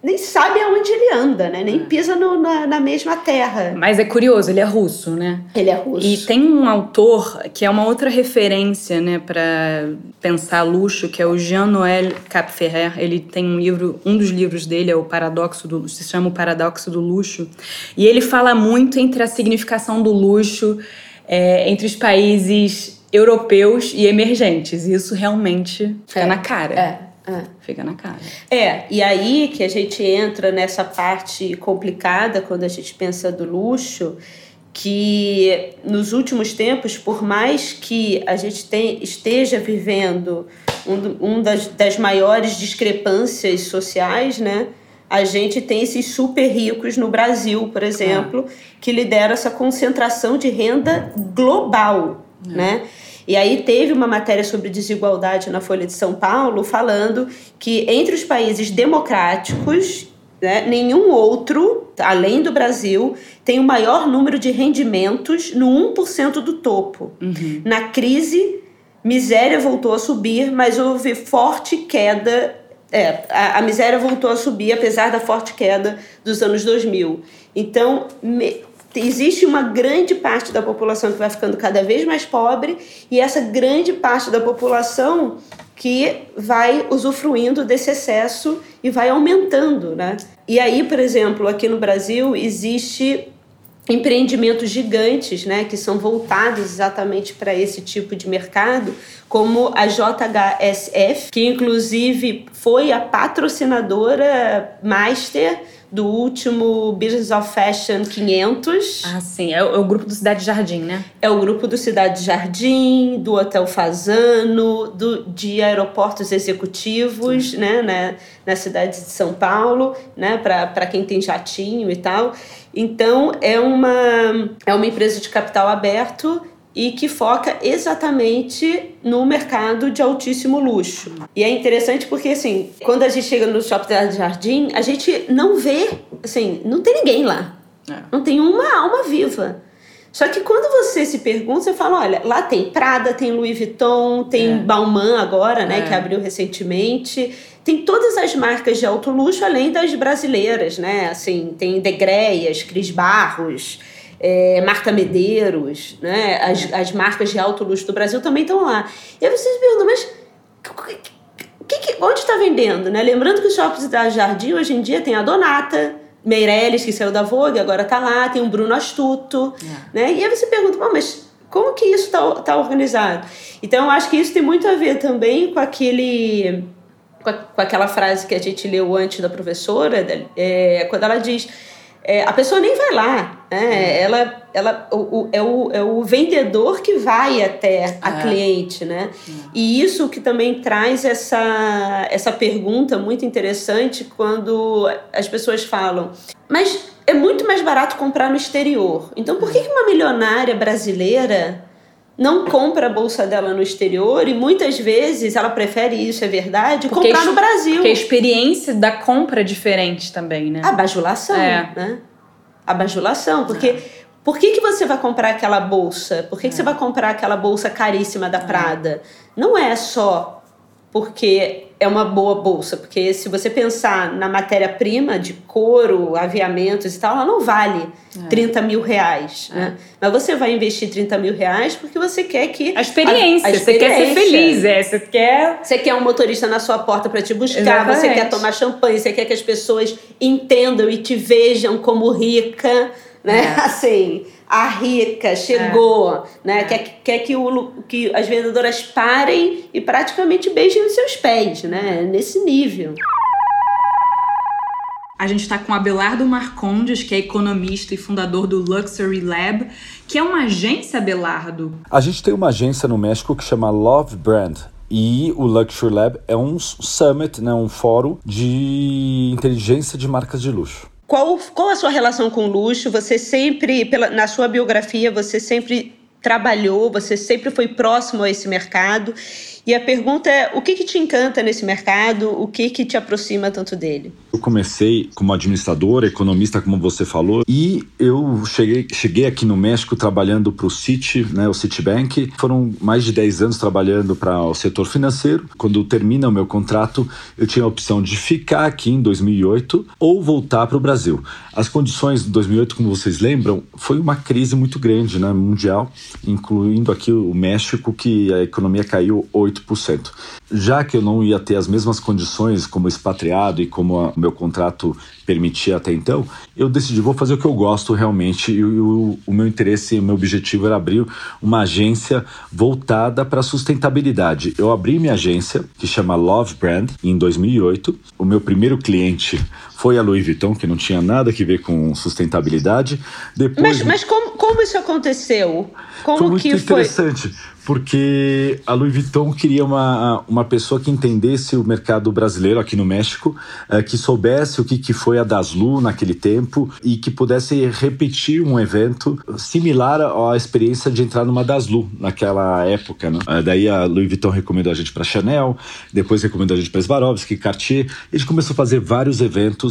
nem sabe aonde ele anda, né? Nem é. pisa no, na, na, mesma terra. Mas é curioso, ele é russo, né? Ele é russo. E tem um autor que é uma outra referência, né, para pensar luxo, que é o Jean-Noël Capferrer. Ele tem um livro, um dos livros dele é o Paradoxo do Luxo, se chama o Paradoxo do Luxo. E ele fala muito entre a significação do luxo é, entre os países europeus e emergentes. E isso realmente fica é. na cara. É. É. Fica na cara. É, e aí que a gente entra nessa parte complicada quando a gente pensa do luxo, que nos últimos tempos, por mais que a gente tem, esteja vivendo um, um das, das maiores discrepâncias sociais, né? A gente tem esses super ricos no Brasil, por exemplo, é. que lideram essa concentração de renda global, é. né? E aí teve uma matéria sobre desigualdade na Folha de São Paulo falando que entre os países democráticos, né, nenhum outro, além do Brasil, tem o maior número de rendimentos no 1% do topo. Uhum. Na crise, miséria voltou a subir, mas houve forte queda é, a, a, miséria voltou a subir apesar da forte queda dos anos 2000. Então, me, existe uma grande parte da população que vai ficando cada vez mais pobre e essa grande parte da população que vai usufruindo desse excesso e vai aumentando, né? E aí, por exemplo, aqui no Brasil existe empreendimentos gigantes, né, que são voltados exatamente para esse tipo de mercado, como a JHSF, que inclusive foi a patrocinadora master do último Business of Fashion 500. Ah, sim. É o, é o, grupo do Cidade Jardim, né? É o grupo do Cidade Jardim, do Hotel Fazano, do, de aeroportos executivos, né, né, na cidade de São Paulo, né, para quem tem jatinho e tal. Então, é uma, é uma empresa de capital aberto e que foca exatamente no mercado de altíssimo luxo. E é interessante porque, assim, quando a gente chega no Shopping de Jardim, a gente não vê, assim, não tem ninguém lá. É. Não tem uma alma viva. Só que quando você se pergunta, você fala, olha, lá tem Prada, tem Louis Vuitton, tem é. Balmain agora, né, é. que abriu recentemente. Tem todas as marcas de alto luxo, além das brasileiras, né? Assim, tem Degréias, Cris Barros, é, Marta Medeiros, né? As, as marcas de alto luxo do Brasil também estão lá. E aí vocês perguntam, mas que, que, onde está vendendo? Né? Lembrando que os shoppings da Jardim hoje em dia tem a Donata, Meirelles, que saiu da Vogue, agora está lá, tem o Bruno Astuto. É. Né? E aí você pergunta, mas como que isso está tá organizado? Então eu acho que isso tem muito a ver também com aquele. Com, a, com aquela frase que a gente leu antes da professora, é, quando ela diz é, a pessoa nem vai lá, né? Ela, ela, o, o, é, o, é o vendedor que vai até a é. cliente, né? É. E isso que também traz essa, essa pergunta muito interessante quando as pessoas falam, mas é muito mais barato comprar no exterior. Então, por que uma milionária brasileira não compra a bolsa dela no exterior e muitas vezes ela prefere isso, é verdade, porque comprar no Brasil. Porque a experiência da compra é diferente também, né? A bajulação, é. né? A bajulação, porque é. por que, que você vai comprar aquela bolsa? Por que, que você é. vai comprar aquela bolsa caríssima da é. Prada? Não é só porque é uma boa bolsa, porque se você pensar na matéria-prima de couro, aviamentos e tal, ela não vale é. 30 mil reais. É. Né? Mas você vai investir 30 mil reais porque você quer que. A experiência, a, a experiência. você quer ser feliz, é. Você quer. Você quer um motorista na sua porta para te buscar, Exatamente. você quer tomar champanhe, você quer que as pessoas entendam e te vejam como rica, né? É. <laughs> Assim a rica chegou, é. né? É. Quer, quer que, o, que as vendedoras parem e praticamente beijem os seus pés, né? Nesse nível. A gente está com Abelardo Marcondes, que é economista e fundador do Luxury Lab, que é uma agência, Abelardo. A gente tem uma agência no México que chama Love Brand E o Luxury Lab é um summit, né, um fórum de inteligência de marcas de luxo. Qual, qual a sua relação com luxo? Você sempre, pela, na sua biografia, você sempre trabalhou, você sempre foi próximo a esse mercado. E a pergunta é: o que, que te encanta nesse mercado? O que, que te aproxima tanto dele? Eu comecei como administrador, economista, como você falou, e eu cheguei, cheguei aqui no México trabalhando para o Citi, né, o Citibank. Foram mais de 10 anos trabalhando para o setor financeiro. Quando termina o meu contrato, eu tinha a opção de ficar aqui em 2008 ou voltar para o Brasil. As condições de 2008, como vocês lembram, foi uma crise muito grande, né, mundial, incluindo aqui o México, que a economia caiu 8 8%. Já que eu não ia ter as mesmas condições como expatriado e como o meu contrato permitia até então, eu decidi, vou fazer o que eu gosto realmente e o, o meu interesse, o meu objetivo era abrir uma agência voltada para sustentabilidade. Eu abri minha agência, que chama Love Brand, em 2008. O meu primeiro cliente foi a Louis Vuitton, que não tinha nada a ver com sustentabilidade. Depois... Mas, mas como, como isso aconteceu? Como foi muito que interessante. Foi? porque a Louis Vuitton queria uma, uma pessoa que entendesse o mercado brasileiro aqui no México, uh, que soubesse o que, que foi a Daslu naquele tempo e que pudesse repetir um evento similar à experiência de entrar numa Daslu naquela época. Né? Uh, daí a Louis Vuitton recomendou a gente para Chanel, depois recomendou a gente para Swarovski, Cartier. E a gente começou a fazer vários eventos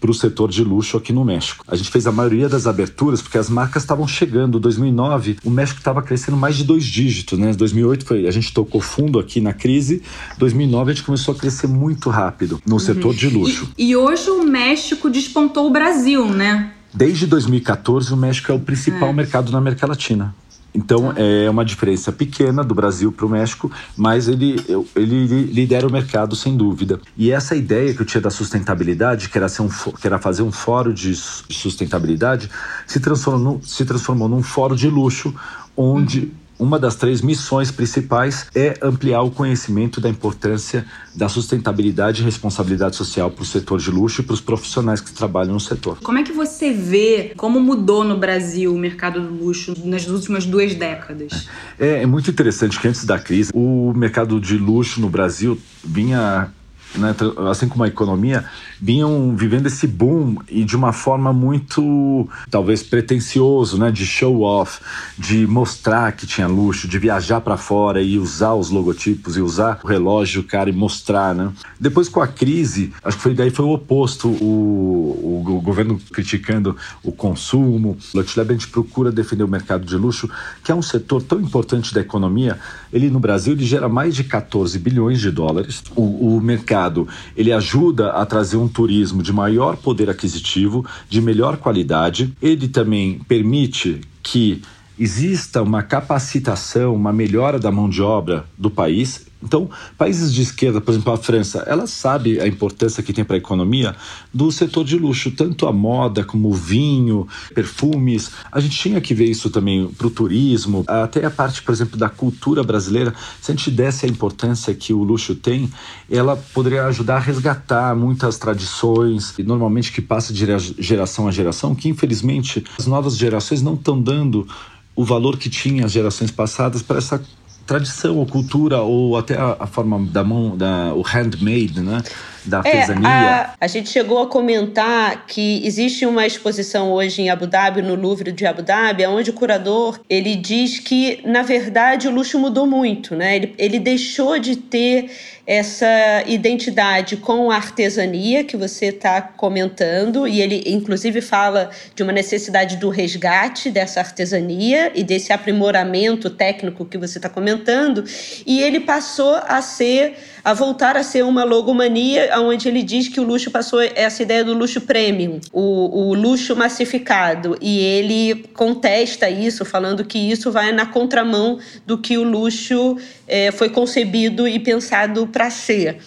para o setor de luxo aqui no México. A gente fez a maioria das aberturas porque as marcas estavam chegando. 2009, o México estava crescendo mais de dois dígitos, né? 2008 foi, a gente tocou fundo aqui na crise. 2009 a gente começou a crescer muito rápido no uhum. setor de luxo. E, e hoje o México despontou o Brasil, né? Desde 2014, o México é o principal é. mercado na América Latina. Então é uma diferença pequena do Brasil para o México, mas ele, ele lidera o mercado sem dúvida. E essa ideia que eu tinha da sustentabilidade, que era, um, que era fazer um fórum de sustentabilidade, se transformou, se transformou num fórum de luxo, onde uma das três missões principais é ampliar o conhecimento da importância da sustentabilidade e responsabilidade social para o setor de luxo e para os profissionais que trabalham no setor. Como é que você vê como mudou no Brasil o mercado do luxo nas últimas duas décadas? É, é muito interessante que antes da crise, o mercado de luxo no Brasil vinha né, assim como a economia, vinham vivendo esse boom e de uma forma muito, talvez, pretensioso, né, de show off, de mostrar que tinha luxo, de viajar para fora e usar os logotipos e usar o relógio, cara, e mostrar, né? Depois com a crise, acho que foi daí foi o oposto, o, o, o governo criticando o consumo. O a gente procura defender o mercado de luxo, que é um setor tão importante da economia. Ele no Brasil ele gera mais de 14 bilhões de dólares. O, o mercado ele ajuda a trazer um turismo de maior poder aquisitivo, de melhor qualidade. Ele também permite que exista uma capacitação, uma melhora da mão de obra do país. Então, países de esquerda, por exemplo, a França, ela sabe a importância que tem para a economia do setor de luxo, tanto a moda como o vinho, perfumes. A gente tinha que ver isso também para o turismo, até a parte, por exemplo, da cultura brasileira. Se a gente desse a importância que o luxo tem, ela poderia ajudar a resgatar muitas tradições, normalmente que passa de geração a geração, que infelizmente as novas gerações não estão dando o valor que tinha as gerações passadas para essa tradição ou cultura ou até a, a, forma da mão, da, o handmade, né? Da artesania. É, a, a, gente chegou a comentar que existe uma exposição hoje em Abu Dhabi, no Louvre de Abu Dhabi, onde o curador ele diz que, na verdade, o luxo mudou muito, né? Ele, ele deixou de ter essa identidade com a artesania que você está comentando, e ele inclusive fala de uma necessidade do resgate dessa artesania e desse aprimoramento técnico que você está comentando, e ele passou a ser, a voltar a ser uma logomania, onde ele diz que o luxo passou essa ideia do luxo premium, o, o luxo massificado, e ele contesta isso, falando que isso vai na contramão do que o luxo é, foi concebido e pensado para ser.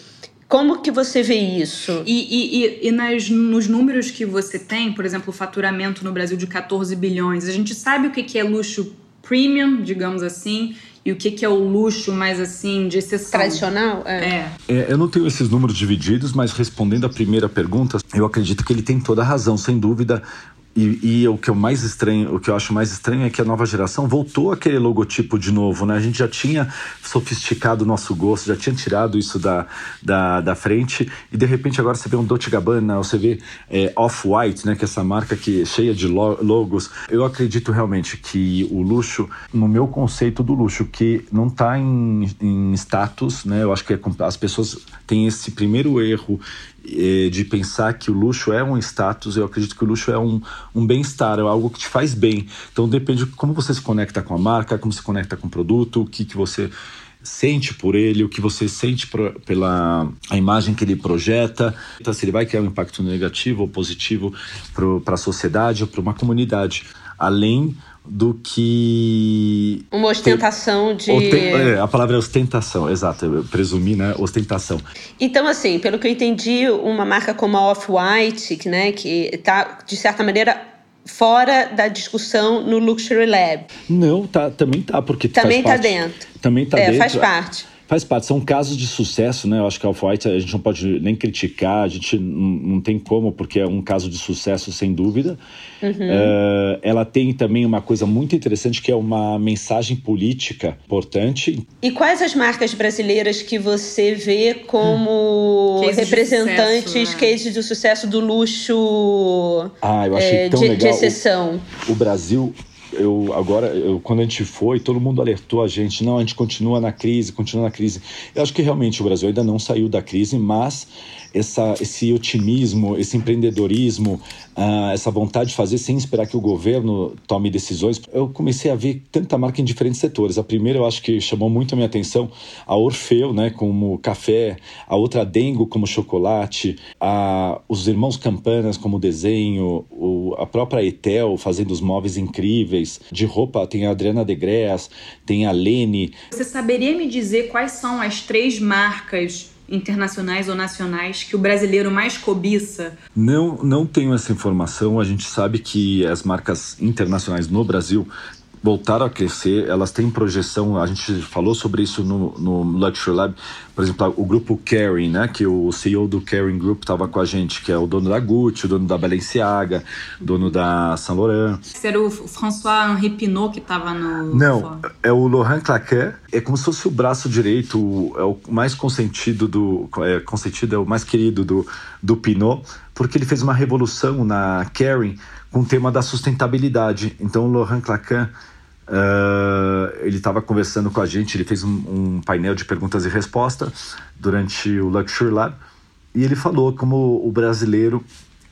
Como que você vê isso? E, e, e nas, nos números que você tem, por exemplo, o faturamento no Brasil de 14 bilhões, a gente sabe o que é luxo premium, digamos assim, e o que, que é o luxo mais assim de exceção. Tradicional? É. é. é. Eu não tenho esses números divididos, mas respondendo a primeira pergunta, eu acredito que ele tem toda a razão, sem dúvida E, e, o que eu mais estranho, o que eu acho mais estranho é que a nova geração voltou aquele logotipo de novo, né? A gente já tinha sofisticado o nosso gosto, já tinha tirado isso da, da, da frente e de repente agora você vê um Dolce Gabbana, você vê é, Off-White, né? Que é essa marca que é cheia de logos. Eu acredito realmente que o luxo, no meu conceito do luxo, que não está em, em status, né? Eu acho que é, as pessoas têm esse primeiro erro de pensar que o luxo é um status, eu acredito que o luxo é um, um bem-estar, é algo que te faz bem. Então depende de como você se conecta com a marca, como se conecta com o produto, o que, que você sente por ele, o que você sente pela a imagem que ele projeta, então, se ele vai criar um impacto negativo ou positivo para a sociedade ou para uma comunidade. Além do que. Uma ostentação de. É, a palavra é ostentação, exato. Eu presumi, né? Ostentação. Então, assim, pelo que eu entendi, uma marca como a Off-White, né, que está, de certa maneira, fora da discussão no Luxury Lab. Não, tá, também tá, porque também está dentro. Também está é, dentro. Faz parte faz parte, são casos de sucesso, né? Eu acho que a Off-White a gente não pode nem criticar, a gente não, tem como, porque é um caso de sucesso sem dúvida. Uhum. Uh, ela tem também uma coisa muito interessante que é uma mensagem política importante. E quais as marcas brasileiras que você vê como hum. representantes, de sucesso, né? cases de sucesso do luxo ah, eu achei é, tão de, legal. de exceção? o, o Brasil eu agora, eu, quando a gente foi, todo mundo alertou a gente, não, a gente continua na crise, continua na crise. Eu acho que realmente o Brasil ainda não saiu da crise, mas essa, esse otimismo, esse empreendedorismo, uh, essa vontade de fazer sem esperar que o governo tome decisões. Eu comecei a ver tanta marca em diferentes setores. A primeira, eu acho que chamou muito a minha atenção, a Orfeu, né, como café, a outra Dengo como chocolate, a, os irmãos Campanas como desenho, o, a própria Etel fazendo os móveis incríveis. De roupa tem a Adriana Degreas, tem a Lene. Você saberia me dizer quais são as três marcas internacionais ou nacionais que o brasileiro mais cobiça? Não, não tenho essa informação. A gente sabe que as marcas internacionais no Brasil voltaram a crescer, elas têm projeção, a gente falou sobre isso no, no Luxury Lab, por exemplo, o grupo Caring, né, que o CEO do Caring Group estava com a gente, que é o dono da Gucci, o dono da Balenciaga, dono da Saint Laurent. Era o François Henri Pinault que estava no... Não, é o Laurent Claquet, é como se fosse o braço direito, é o mais consentido do... É, consentido é o mais querido do, do Pinault, porque ele fez uma revolução na Caring com o tema da sustentabilidade. Então, o Laurent Claquet Uh, ele estava conversando com a gente, ele fez um, um, painel de perguntas e respostas durante o Luxury Lab e ele falou como o brasileiro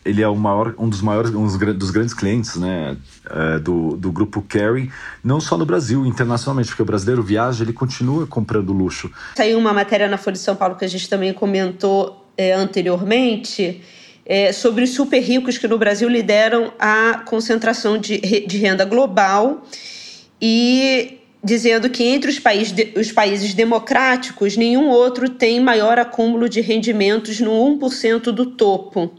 ele é o maior, um dos maiores, um dos grandes clientes, né, uh, do, do grupo Carry, não só no Brasil, internacionalmente, porque o brasileiro viaja, ele continua comprando luxo. Saiu uma matéria na Folha de São Paulo que a gente também comentou é, anteriormente, é, sobre os super ricos que no Brasil lideram a concentração de, de renda global e dizendo que entre os, país, os países democráticos, nenhum outro tem maior acúmulo de rendimentos no 1% do topo.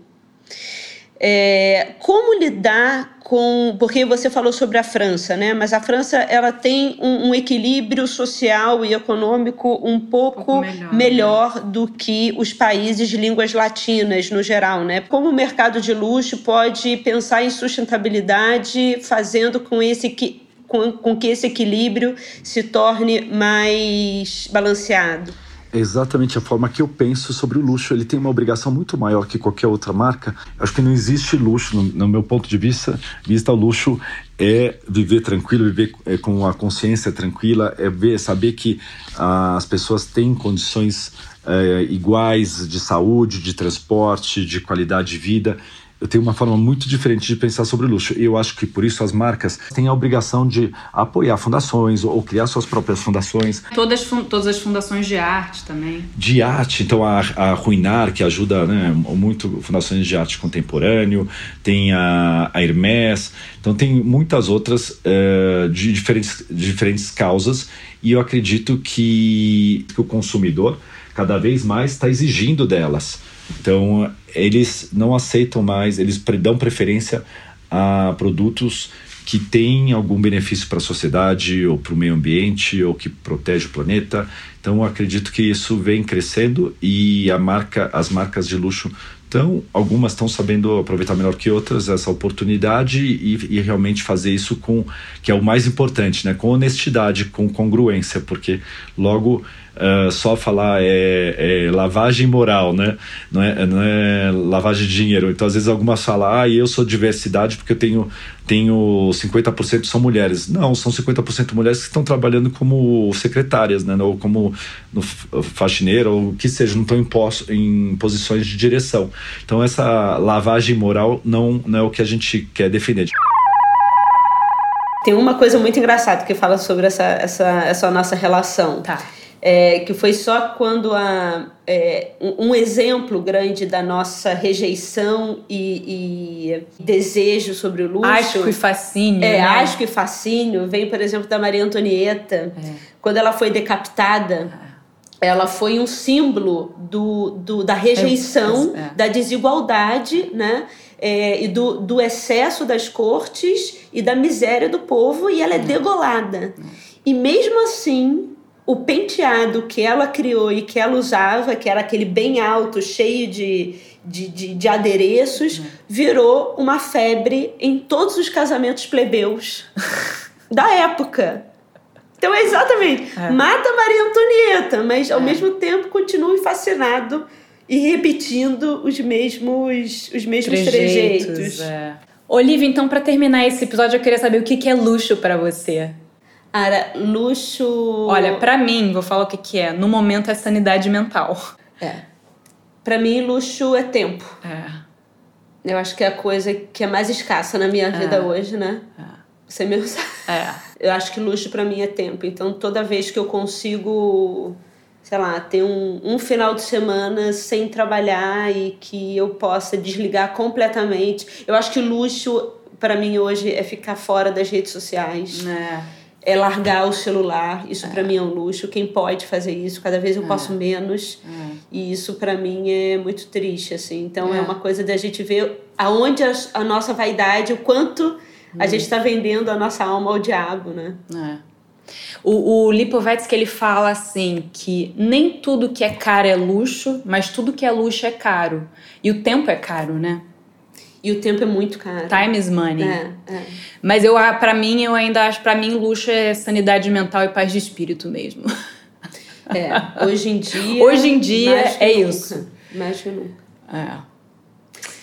É, como lidar com. Porque você falou sobre a França, né? Mas a França ela tem um, um equilíbrio social e econômico um pouco, um pouco melhor, melhor né? do que os países de línguas latinas no geral, né? Como o mercado de luxo pode pensar em sustentabilidade fazendo com esse com, com que esse equilíbrio se torne mais balanceado. É exatamente a forma que eu penso sobre o luxo. Ele tem uma obrigação muito maior que qualquer outra marca. Acho que não existe luxo, no, no meu ponto de vista, vista o luxo é viver tranquilo, viver é, com a consciência tranquila, é ver, saber que ah, as pessoas têm condições é, iguais de saúde, de transporte, de qualidade de vida eu tenho uma forma muito diferente de pensar sobre luxo. E eu acho que por isso as marcas têm a obrigação de apoiar fundações ou criar suas próprias fundações. Todas, todas as fundações de arte também. De arte, então a, a Ruinar, que ajuda né, muito fundações de arte contemporâneo, tem a, a Hermès, então tem muitas outras uh, de diferentes, diferentes causas. E eu acredito que, que o consumidor cada vez mais está exigindo delas. Então, eles não aceitam mais, eles dão preferência a produtos que têm algum benefício para a sociedade ou para o meio ambiente ou que protege o planeta. Então, acredito que isso vem crescendo e a marca, as marcas de luxo Então, algumas estão sabendo aproveitar melhor que outras essa oportunidade e, e, realmente fazer isso com, que é o mais importante, né? com honestidade, com congruência, porque logo uh, só falar é, é, lavagem moral, né? Não é, não é lavagem de dinheiro. Então, às vezes, algumas falam, ah, eu sou diversidade porque eu tenho, tenho 50% são mulheres. Não, são 50% mulheres que estão trabalhando como secretárias, né? Ou como no faxineira, ou o que seja, não estão em, em posições de direção. Então, essa lavagem moral não, não é o que a gente quer defender. Tem uma coisa muito engraçada que fala sobre essa, essa, essa nossa relação. Tá é, que foi só quando a, é, um exemplo grande da nossa rejeição e, e, desejo sobre o luxo. Acho e fascínio. É, né? acho e fascínio. Vem, por exemplo, da Maria Antonieta, é. quando ela foi decapitada. Ela foi um símbolo do, do da rejeição, é. da desigualdade, né? É, e do, do excesso das cortes e da miséria do povo, e ela é, é. degolada. E mesmo assim, o penteado que ela criou e que ela usava, que era aquele bem alto, cheio de, de, de, de adereços, uhum. virou uma febre em todos os casamentos plebeus <laughs> da época. Então é exatamente. É. Mata Maria Antonieta, mas ao é. mesmo tempo continue fascinado e repetindo os mesmos, os mesmos trejeitos. trejeitos. É. Olivia, então, para terminar esse episódio, eu queria saber o que é luxo para você. Ara, luxo. Olha, para mim, vou falar o que, que é. No momento é sanidade mental. É. Para mim, luxo é tempo. É. Eu acho que é a coisa que é mais escassa na minha vida é. hoje, né? É. Você mesmo sabe. É. Eu acho que luxo para mim é tempo. Então, toda vez que eu consigo, sei lá, ter um, um final de semana sem trabalhar e que eu possa desligar completamente. Eu acho que luxo para mim hoje é ficar fora das redes sociais. É é largar o celular. Isso é. para mim é um luxo. Quem pode fazer isso? Cada vez eu é. posso menos. É. E isso para mim é muito triste, assim. Então é, é uma coisa da gente ver aonde a, a nossa vaidade, o quanto a gente está vendendo a nossa alma ao diabo, né? É. O, o Lipovetsky ele fala assim que nem tudo que é caro é luxo, mas tudo que é luxo é caro. E o tempo é caro, né? E o tempo é muito caro. Time is money. É, é. Mas eu, para mim, eu ainda acho, para mim, luxo é sanidade mental e paz de espírito mesmo. É, hoje em dia. <laughs> Hoje em dia é nunca, isso. Mais que nunca. É.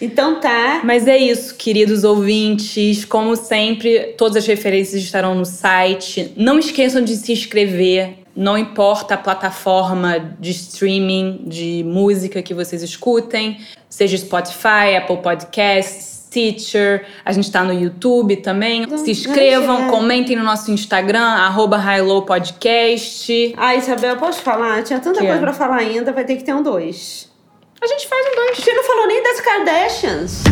Então tá. Mas é isso, queridos ouvintes. Como sempre, todas as referências estarão no site. Não esqueçam de se inscrever. Não importa a plataforma de streaming de música que vocês escutem, seja Spotify, Apple Podcasts, Teacher, a gente está no YouTube também. Se inscrevam, comentem no nosso Instagram, arroba Podcast. Ah, Isabel, posso falar? Tinha tanta que coisa é? pra falar ainda, vai ter que ter um dois. A gente faz um dois. Você não falou nem das Kardashians.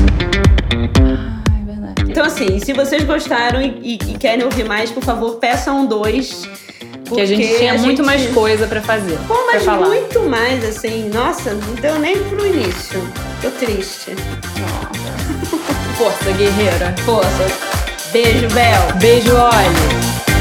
Ah, é verdade. Então, assim, se vocês gostaram e, e querem ouvir mais, por favor, peçam um dois porque a gente tinha a muito gente... mais coisa para fazer. Pô, mas muito mais, assim. Nossa, não deu nem pro início. Tô triste. Força, guerreira. Força. Beijo, Bel. Beijo, Olhe.